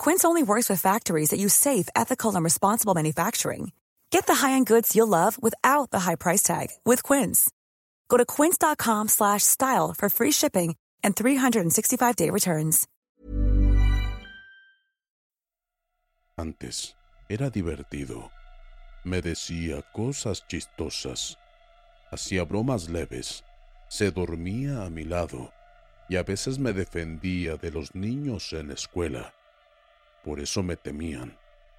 Quince only works with factories that use safe, ethical, and responsible manufacturing. Get the high-end goods you'll love without the high price tag with Quince. Go to quince.com/style for free shipping and 365-day returns. Antes era divertido. Me decía cosas chistosas. Hacía bromas leves. Se dormía a mi lado y a veces me defendía de los niños en la escuela. Por eso me temían.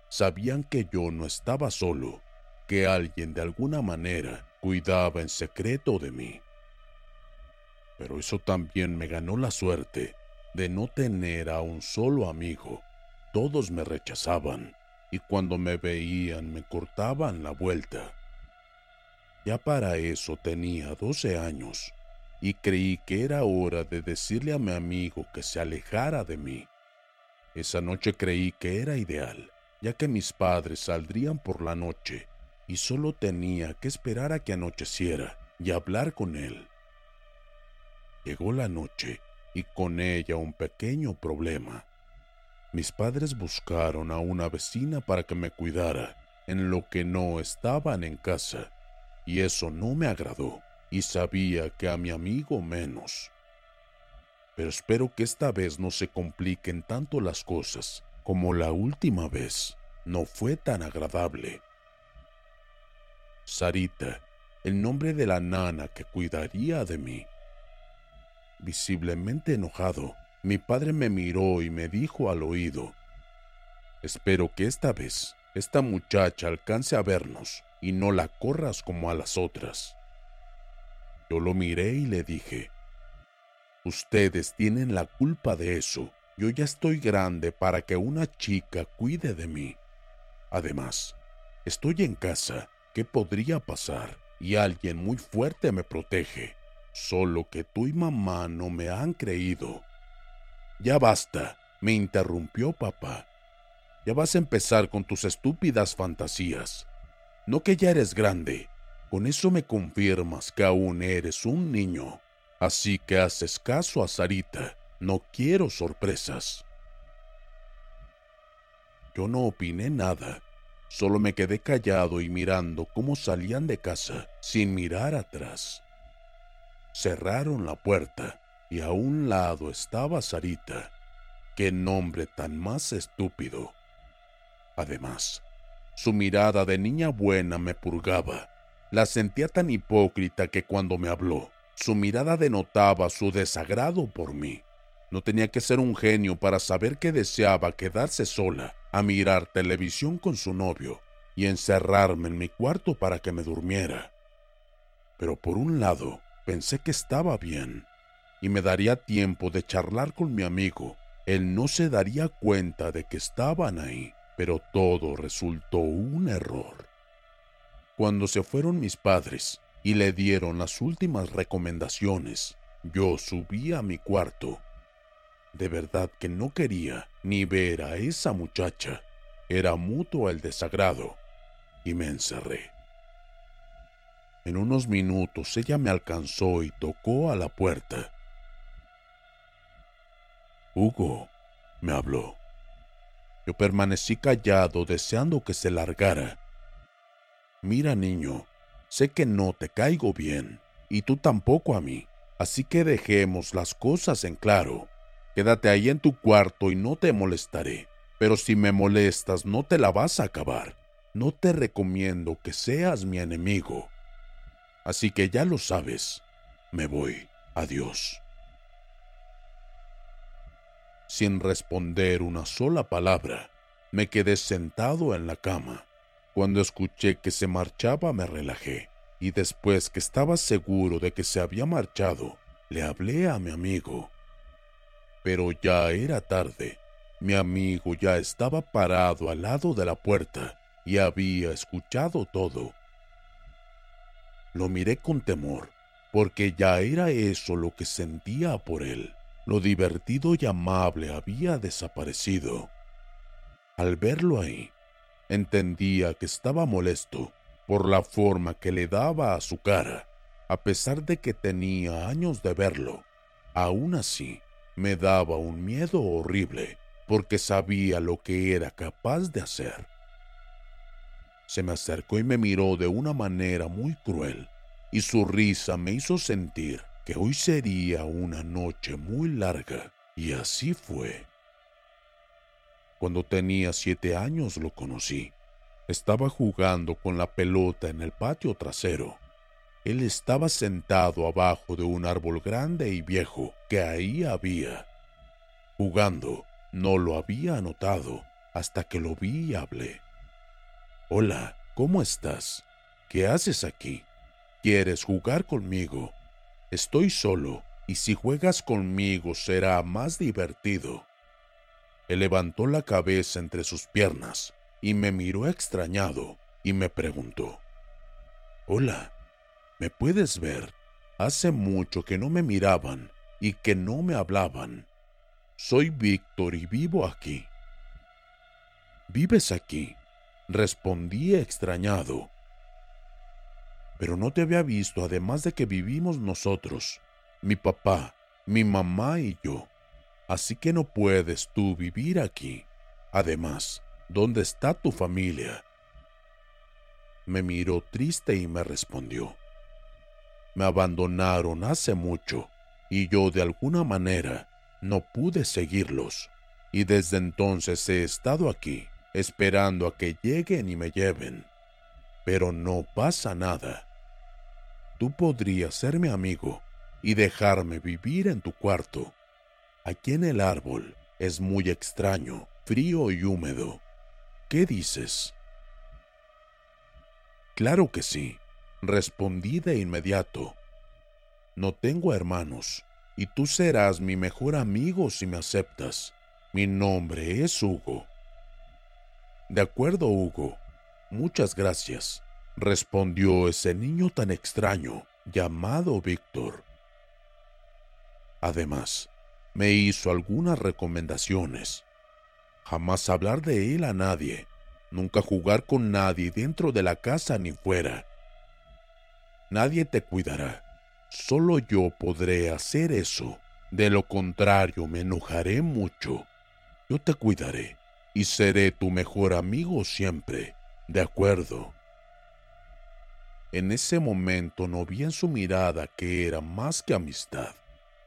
Sabían que yo no estaba solo, que alguien de alguna manera cuidaba en secreto de mí. Pero eso también me ganó la suerte de no tener a un solo amigo. Todos me rechazaban y cuando me veían me cortaban la vuelta. Ya para eso tenía 12 años y creí que era hora de decirle a mi amigo que se alejara de mí. Esa noche creí que era ideal, ya que mis padres saldrían por la noche y solo tenía que esperar a que anocheciera y hablar con él. Llegó la noche y con ella un pequeño problema. Mis padres buscaron a una vecina para que me cuidara en lo que no estaban en casa, y eso no me agradó, y sabía que a mi amigo menos pero espero que esta vez no se compliquen tanto las cosas como la última vez. No fue tan agradable. Sarita, el nombre de la nana que cuidaría de mí. Visiblemente enojado, mi padre me miró y me dijo al oído, Espero que esta vez esta muchacha alcance a vernos y no la corras como a las otras. Yo lo miré y le dije, Ustedes tienen la culpa de eso. Yo ya estoy grande para que una chica cuide de mí. Además, estoy en casa. ¿Qué podría pasar? Y alguien muy fuerte me protege. Solo que tú y mamá no me han creído. Ya basta, me interrumpió papá. Ya vas a empezar con tus estúpidas fantasías. No que ya eres grande. Con eso me confirmas que aún eres un niño. Así que haces caso a Sarita. No quiero sorpresas. Yo no opiné nada. Solo me quedé callado y mirando cómo salían de casa sin mirar atrás. Cerraron la puerta y a un lado estaba Sarita. Qué nombre tan más estúpido. Además, su mirada de niña buena me purgaba. La sentía tan hipócrita que cuando me habló, su mirada denotaba su desagrado por mí. No tenía que ser un genio para saber que deseaba quedarse sola a mirar televisión con su novio y encerrarme en mi cuarto para que me durmiera. Pero por un lado, pensé que estaba bien y me daría tiempo de charlar con mi amigo. Él no se daría cuenta de que estaban ahí, pero todo resultó un error. Cuando se fueron mis padres, y le dieron las últimas recomendaciones. Yo subí a mi cuarto. De verdad que no quería ni ver a esa muchacha. Era mutuo el desagrado y me encerré. En unos minutos ella me alcanzó y tocó a la puerta. Hugo, me habló. Yo permanecí callado deseando que se largara. Mira, niño, sé que no te caigo bien, y tú tampoco a mí, así que dejemos las cosas en claro. Quédate ahí en tu cuarto y no te molestaré, pero si me molestas no te la vas a acabar. No te recomiendo que seas mi enemigo. Así que ya lo sabes, me voy. Adiós. Sin responder una sola palabra, me quedé sentado en la cama. Cuando escuché que se marchaba me relajé y después que estaba seguro de que se había marchado, le hablé a mi amigo. Pero ya era tarde. Mi amigo ya estaba parado al lado de la puerta y había escuchado todo. Lo miré con temor, porque ya era eso lo que sentía por él. Lo divertido y amable había desaparecido. Al verlo ahí, entendía que estaba molesto por la forma que le daba a su cara, a pesar de que tenía años de verlo. Aún así, me daba un miedo horrible, porque sabía lo que era capaz de hacer. Se me acercó y me miró de una manera muy cruel, y su risa me hizo sentir que hoy sería una noche muy larga, y así fue. Cuando tenía siete años lo conocí. Estaba jugando con la pelota en el patio trasero. Él estaba sentado abajo de un árbol grande y viejo que ahí había. Jugando, no lo había notado hasta que lo vi y hablé. Hola, ¿cómo estás? ¿Qué haces aquí? ¿Quieres jugar conmigo? Estoy solo, y si juegas conmigo será más divertido. Levantó la cabeza entre sus piernas y me miró extrañado y me preguntó, Hola, ¿me puedes ver? Hace mucho que no me miraban y que no me hablaban. Soy Víctor y vivo aquí. ¿Vives aquí? Respondí extrañado. Pero no te había visto además de que vivimos nosotros, mi papá, mi mamá y yo. Así que no puedes tú vivir aquí. Además, ¿dónde está tu familia? Me miró triste y me respondió. Me abandonaron hace mucho y yo de alguna manera no pude seguirlos. Y desde entonces he estado aquí, esperando a que lleguen y me lleven. Pero no pasa nada. Tú podrías ser mi amigo y dejarme vivir en tu cuarto Aquí en el árbol es muy extraño, frío y húmedo. ¿Qué dices? Claro que sí, respondí de inmediato. No tengo hermanos, y tú serás mi mejor amigo si me aceptas. Mi nombre es Hugo. De acuerdo, Hugo. Muchas gracias, respondió ese niño tan extraño llamado Víctor. Además, me hizo algunas recomendaciones. Jamás hablar de él a nadie, nunca jugar con nadie dentro de la casa ni fuera. Nadie te cuidará, solo yo podré hacer eso. De lo contrario, me enojaré mucho. Yo te cuidaré y seré tu mejor amigo siempre. De acuerdo. En ese momento no vi en su mirada que era más que amistad.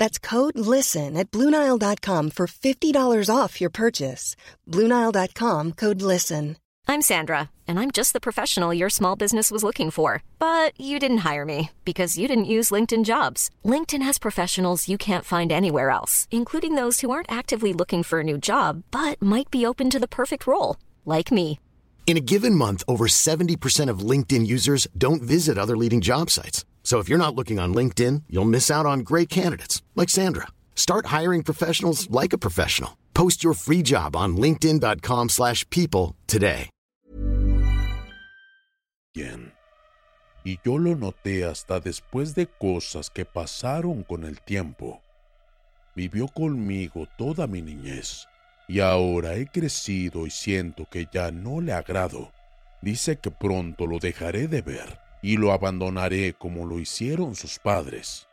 That's code LISTEN at Bluenile.com for $50 off your purchase. Bluenile.com code LISTEN. I'm Sandra, and I'm just the professional your small business was looking for. But you didn't hire me because you didn't use LinkedIn jobs. LinkedIn has professionals you can't find anywhere else, including those who aren't actively looking for a new job but might be open to the perfect role, like me. In a given month, over 70% of LinkedIn users don't visit other leading job sites. So if you're not looking on LinkedIn, you'll miss out on great candidates like Sandra. Start hiring professionals like a professional. Post your free job on linkedin.com/people today. Bien. Y yo lo noté hasta después de cosas que pasaron con el tiempo. Vivió conmigo toda mi niñez y ahora he crecido y siento que ya no le agrado. Dice que pronto lo dejaré de ver y lo abandonaré como lo hicieron sus padres.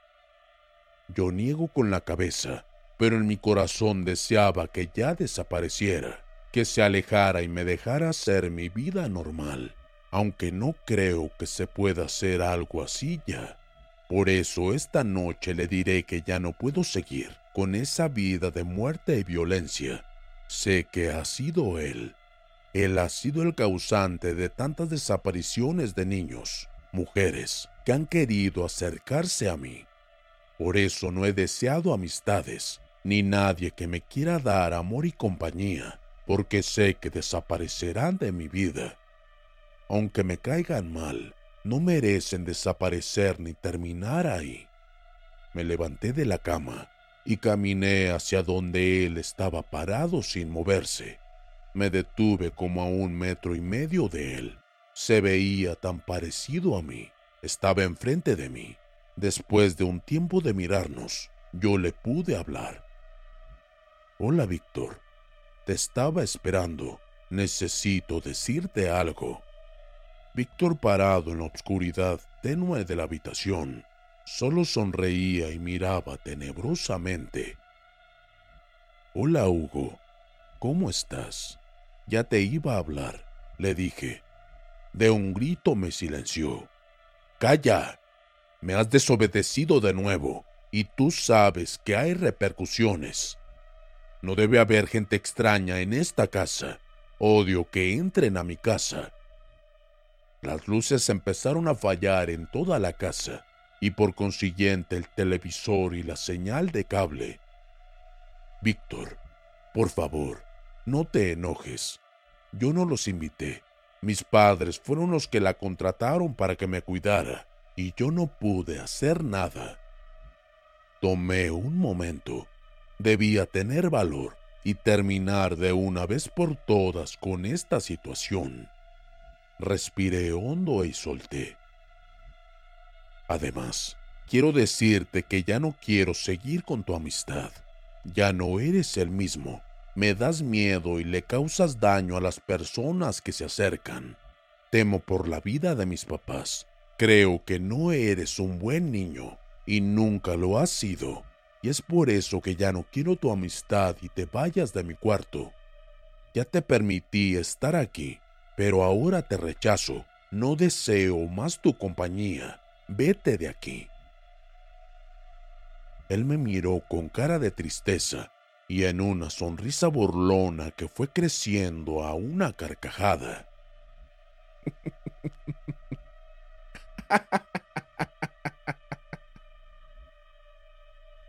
Yo niego con la cabeza, pero en mi corazón deseaba que ya desapareciera, que se alejara y me dejara hacer mi vida normal, aunque no creo que se pueda hacer algo así ya. Por eso esta noche le diré que ya no puedo seguir con esa vida de muerte y violencia Sé que ha sido él. Él ha sido el causante de tantas desapariciones de niños, mujeres, que han querido acercarse a mí. Por eso no he deseado amistades, ni nadie que me quiera dar amor y compañía, porque sé que desaparecerán de mi vida. Aunque me caigan mal, no merecen desaparecer ni terminar ahí. Me levanté de la cama y caminé hacia donde él estaba parado sin moverse. Me detuve como a un metro y medio de él. Se veía tan parecido a mí. Estaba enfrente de mí. Después de un tiempo de mirarnos, yo le pude hablar. Hola, Víctor. Te estaba esperando. Necesito decirte algo. Víctor parado en la oscuridad tenue de la habitación, Solo sonreía y miraba tenebrosamente. Hola, Hugo. ¿Cómo estás? Ya te iba a hablar, le dije. De un grito me silenció. Calla. Me has desobedecido de nuevo, y tú sabes que hay repercusiones. No debe haber gente extraña en esta casa. Odio que entren a mi casa. Las luces empezaron a fallar en toda la casa y por consiguiente el televisor y la señal de cable. Víctor, por favor, no te enojes. Yo no los invité. Mis padres fueron los que la contrataron para que me cuidara y yo no pude hacer nada. Tomé un momento. Debía tener valor y terminar de una vez por todas con esta situación. Respiré hondo y solté. Además, quiero decirte que ya no quiero seguir con tu amistad. Ya no eres el mismo. Me das miedo y le causas daño a las personas que se acercan. Temo por la vida de mis papás. Creo que no eres un buen niño y nunca lo has sido. Y es por eso que ya no quiero tu amistad y te vayas de mi cuarto. Ya te permití estar aquí, pero ahora te rechazo. No deseo más tu compañía vete de aquí. Él me miró con cara de tristeza y en una sonrisa burlona que fue creciendo a una carcajada.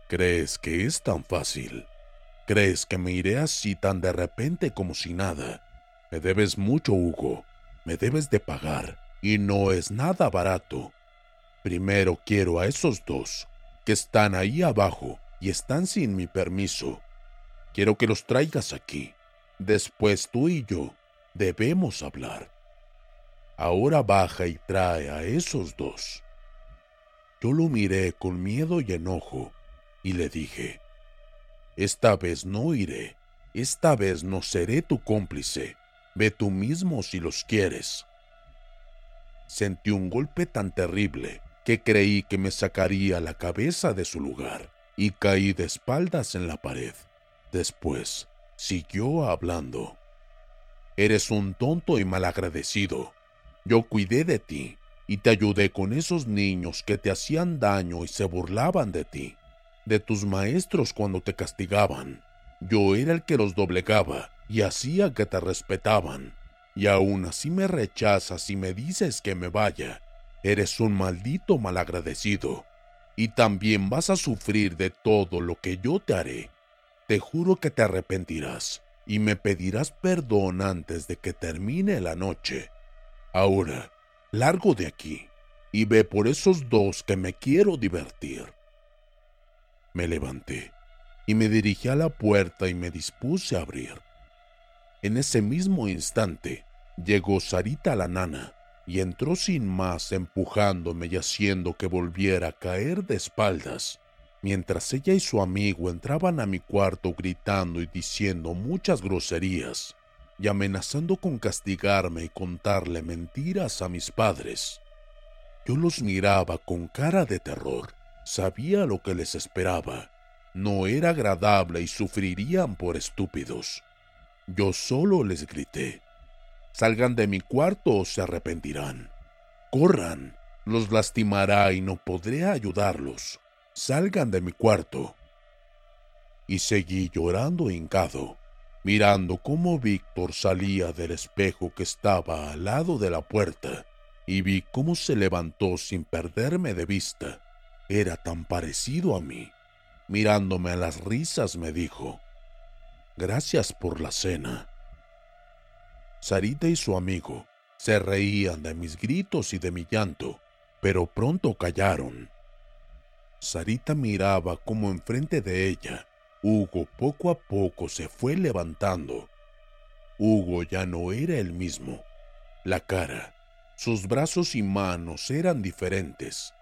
¿Crees que es tan fácil? ¿Crees que me iré así tan de repente como si nada? Me debes mucho, Hugo. Me debes de pagar. Y no es nada barato. Primero quiero a esos dos que están ahí abajo y están sin mi permiso. Quiero que los traigas aquí. Después tú y yo debemos hablar. Ahora baja y trae a esos dos. Yo lo miré con miedo y enojo y le dije, esta vez no iré, esta vez no seré tu cómplice, ve tú mismo si los quieres. Sentí un golpe tan terrible que creí que me sacaría la cabeza de su lugar y caí de espaldas en la pared. Después, siguió hablando. Eres un tonto y malagradecido. Yo cuidé de ti y te ayudé con esos niños que te hacían daño y se burlaban de ti, de tus maestros cuando te castigaban. Yo era el que los doblegaba y hacía que te respetaban. Y aún así me rechazas y me dices que me vaya Eres un maldito malagradecido, y también vas a sufrir de todo lo que yo te haré. Te juro que te arrepentirás, y me pedirás perdón antes de que termine la noche. Ahora, largo de aquí y ve por esos dos que me quiero divertir. Me levanté y me dirigí a la puerta y me dispuse a abrir. En ese mismo instante llegó Sarita la nana y entró sin más empujándome y haciendo que volviera a caer de espaldas, mientras ella y su amigo entraban a mi cuarto gritando y diciendo muchas groserías y amenazando con castigarme y contarle mentiras a mis padres. Yo los miraba con cara de terror, sabía lo que les esperaba, no era agradable y sufrirían por estúpidos. Yo solo les grité, Salgan de mi cuarto o se arrepentirán. Corran, los lastimará y no podré ayudarlos. Salgan de mi cuarto. Y seguí llorando hincado, mirando cómo Víctor salía del espejo que estaba al lado de la puerta, y vi cómo se levantó sin perderme de vista. Era tan parecido a mí. Mirándome a las risas me dijo, Gracias por la cena. Sarita y su amigo se reían de mis gritos y de mi llanto, pero pronto callaron. Sarita miraba como enfrente de ella, Hugo poco a poco se fue levantando. Hugo ya no era el mismo. La cara, sus brazos y manos eran diferentes.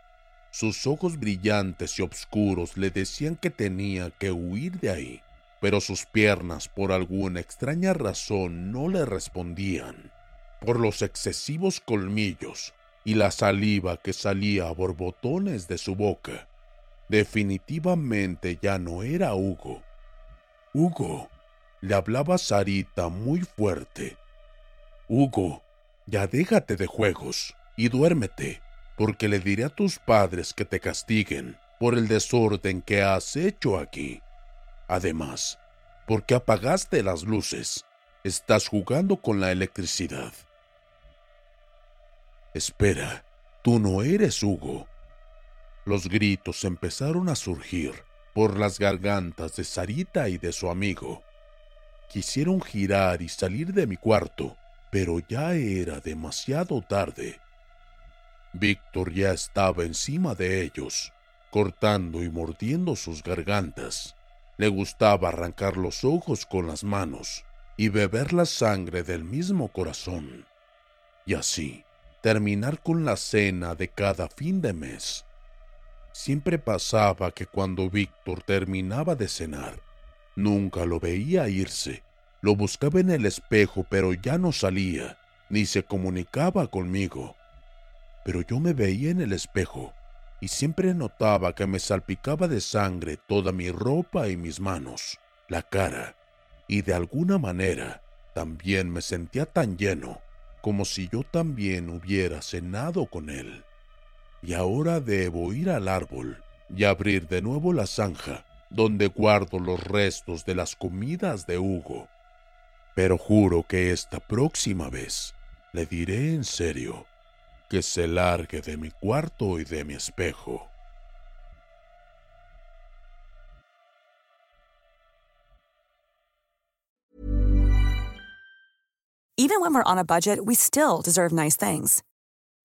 Sus ojos brillantes y oscuros le decían que tenía que huir de ahí pero sus piernas por alguna extraña razón no le respondían. Por los excesivos colmillos y la saliva que salía a borbotones de su boca, definitivamente ya no era Hugo. Hugo, le hablaba Sarita muy fuerte. Hugo, ya déjate de juegos y duérmete, porque le diré a tus padres que te castiguen por el desorden que has hecho aquí. Además, ¿por qué apagaste las luces? Estás jugando con la electricidad. Espera, tú no eres Hugo. Los gritos empezaron a surgir por las gargantas de Sarita y de su amigo. Quisieron girar y salir de mi cuarto, pero ya era demasiado tarde. Víctor ya estaba encima de ellos, cortando y mordiendo sus gargantas. Le gustaba arrancar los ojos con las manos y beber la sangre del mismo corazón. Y así, terminar con la cena de cada fin de mes. Siempre pasaba que cuando Víctor terminaba de cenar, nunca lo veía irse. Lo buscaba en el espejo, pero ya no salía, ni se comunicaba conmigo. Pero yo me veía en el espejo y siempre notaba que me salpicaba de sangre toda mi ropa y mis manos, la cara, y de alguna manera también me sentía tan lleno como si yo también hubiera cenado con él. Y ahora debo ir al árbol y abrir de nuevo la zanja donde guardo los restos de las comidas de Hugo. Pero juro que esta próxima vez le diré en serio que se largue de mi cuarto y de mi espejo. Even when we're on a budget, we still deserve nice things.